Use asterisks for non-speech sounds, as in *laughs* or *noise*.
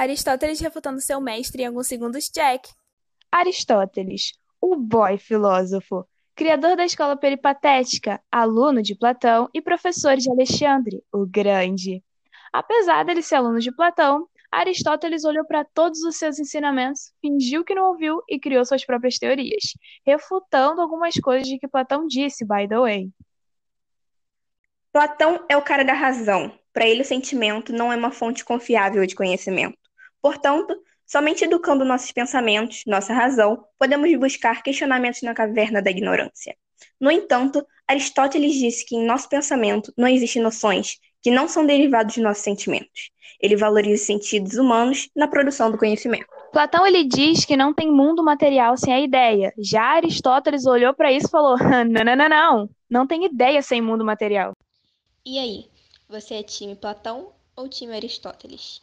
Aristóteles refutando seu mestre em alguns segundos, check. Aristóteles, o boy filósofo, criador da escola peripatética, aluno de Platão e professor de Alexandre, o Grande. Apesar dele ser aluno de Platão, Aristóteles olhou para todos os seus ensinamentos, fingiu que não ouviu e criou suas próprias teorias, refutando algumas coisas de que Platão disse, by the way. Platão é o cara da razão. Para ele, o sentimento não é uma fonte confiável de conhecimento. Portanto, somente educando nossos pensamentos, nossa razão, podemos buscar questionamentos na caverna da ignorância. No entanto, Aristóteles disse que em nosso pensamento não existem noções que não são derivados de nossos sentimentos. Ele valoriza os sentidos humanos na produção do conhecimento. Platão ele diz que não tem mundo material sem a ideia. Já Aristóteles olhou para isso e falou: *laughs* não, não, não, não, não tem ideia sem mundo material. E aí, você é time Platão ou time Aristóteles?